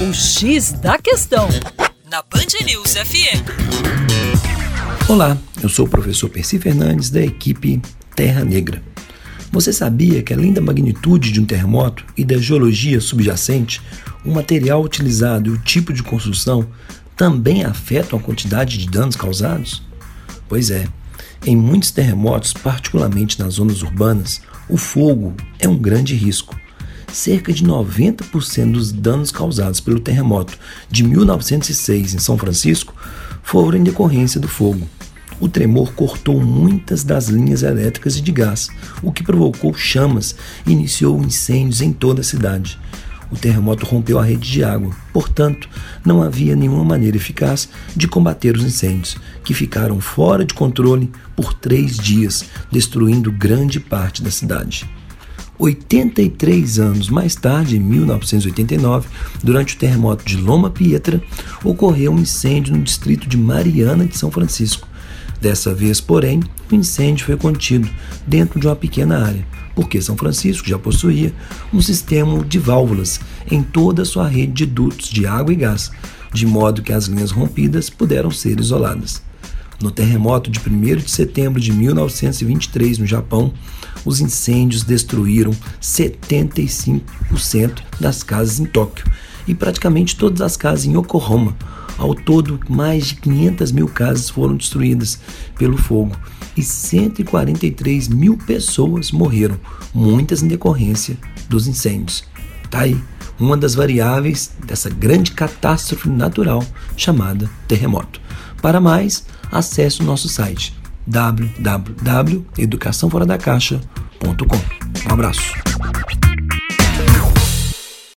O X da Questão, na Band News FM. Olá, eu sou o professor Percy Fernandes da equipe Terra Negra. Você sabia que, além da magnitude de um terremoto e da geologia subjacente, o material utilizado e o tipo de construção também afetam a quantidade de danos causados? Pois é, em muitos terremotos, particularmente nas zonas urbanas, o fogo é um grande risco. Cerca de 90% dos danos causados pelo terremoto de 1906 em São Francisco foram em decorrência do fogo. O tremor cortou muitas das linhas elétricas e de gás, o que provocou chamas e iniciou incêndios em toda a cidade. O terremoto rompeu a rede de água, portanto, não havia nenhuma maneira eficaz de combater os incêndios, que ficaram fora de controle por três dias, destruindo grande parte da cidade. 83 anos mais tarde, em 1989, durante o terremoto de Loma Pietra, ocorreu um incêndio no distrito de Mariana de São Francisco. Dessa vez, porém, o incêndio foi contido dentro de uma pequena área, porque São Francisco já possuía um sistema de válvulas em toda a sua rede de dutos de água e gás, de modo que as linhas rompidas puderam ser isoladas. No terremoto de 1 de setembro de 1923 no Japão, os incêndios destruíram 75% das casas em Tóquio e praticamente todas as casas em Yokohama. Ao todo, mais de 500 mil casas foram destruídas pelo fogo e 143 mil pessoas morreram, muitas em decorrência dos incêndios. Tá aí uma das variáveis dessa grande catástrofe natural chamada terremoto. Para mais, acesse o nosso site www.educaçãoforadacaixa.com. Um abraço.